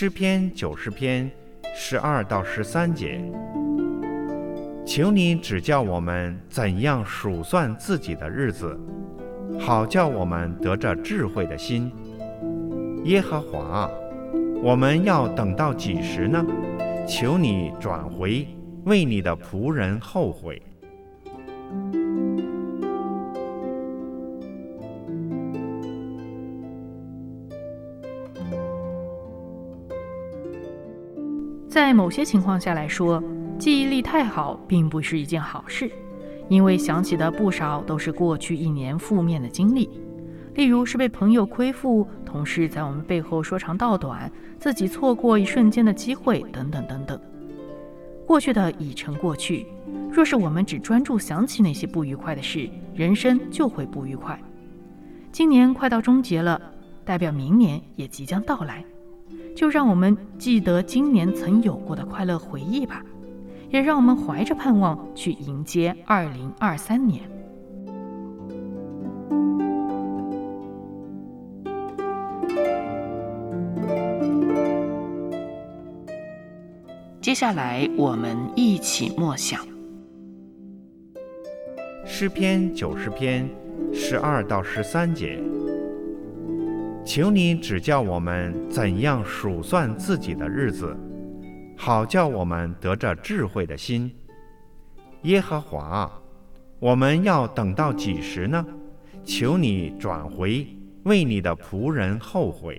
诗篇九十篇十二到十三节，求你指教我们怎样数算自己的日子，好叫我们得着智慧的心。耶和华，我们要等到几时呢？求你转回，为你的仆人后悔。在某些情况下来说，记忆力太好并不是一件好事，因为想起的不少都是过去一年负面的经历，例如是被朋友亏负、同事在我们背后说长道短、自己错过一瞬间的机会等等等等。过去的已成过去，若是我们只专注想起那些不愉快的事，人生就会不愉快。今年快到终结了，代表明年也即将到来。就让我们记得今年曾有过的快乐回忆吧，也让我们怀着盼望去迎接二零二三年。接下来，我们一起默想诗篇九十篇十二到十三节。求你指教我们怎样数算自己的日子，好叫我们得着智慧的心。耶和华，我们要等到几时呢？求你转回，为你的仆人后悔。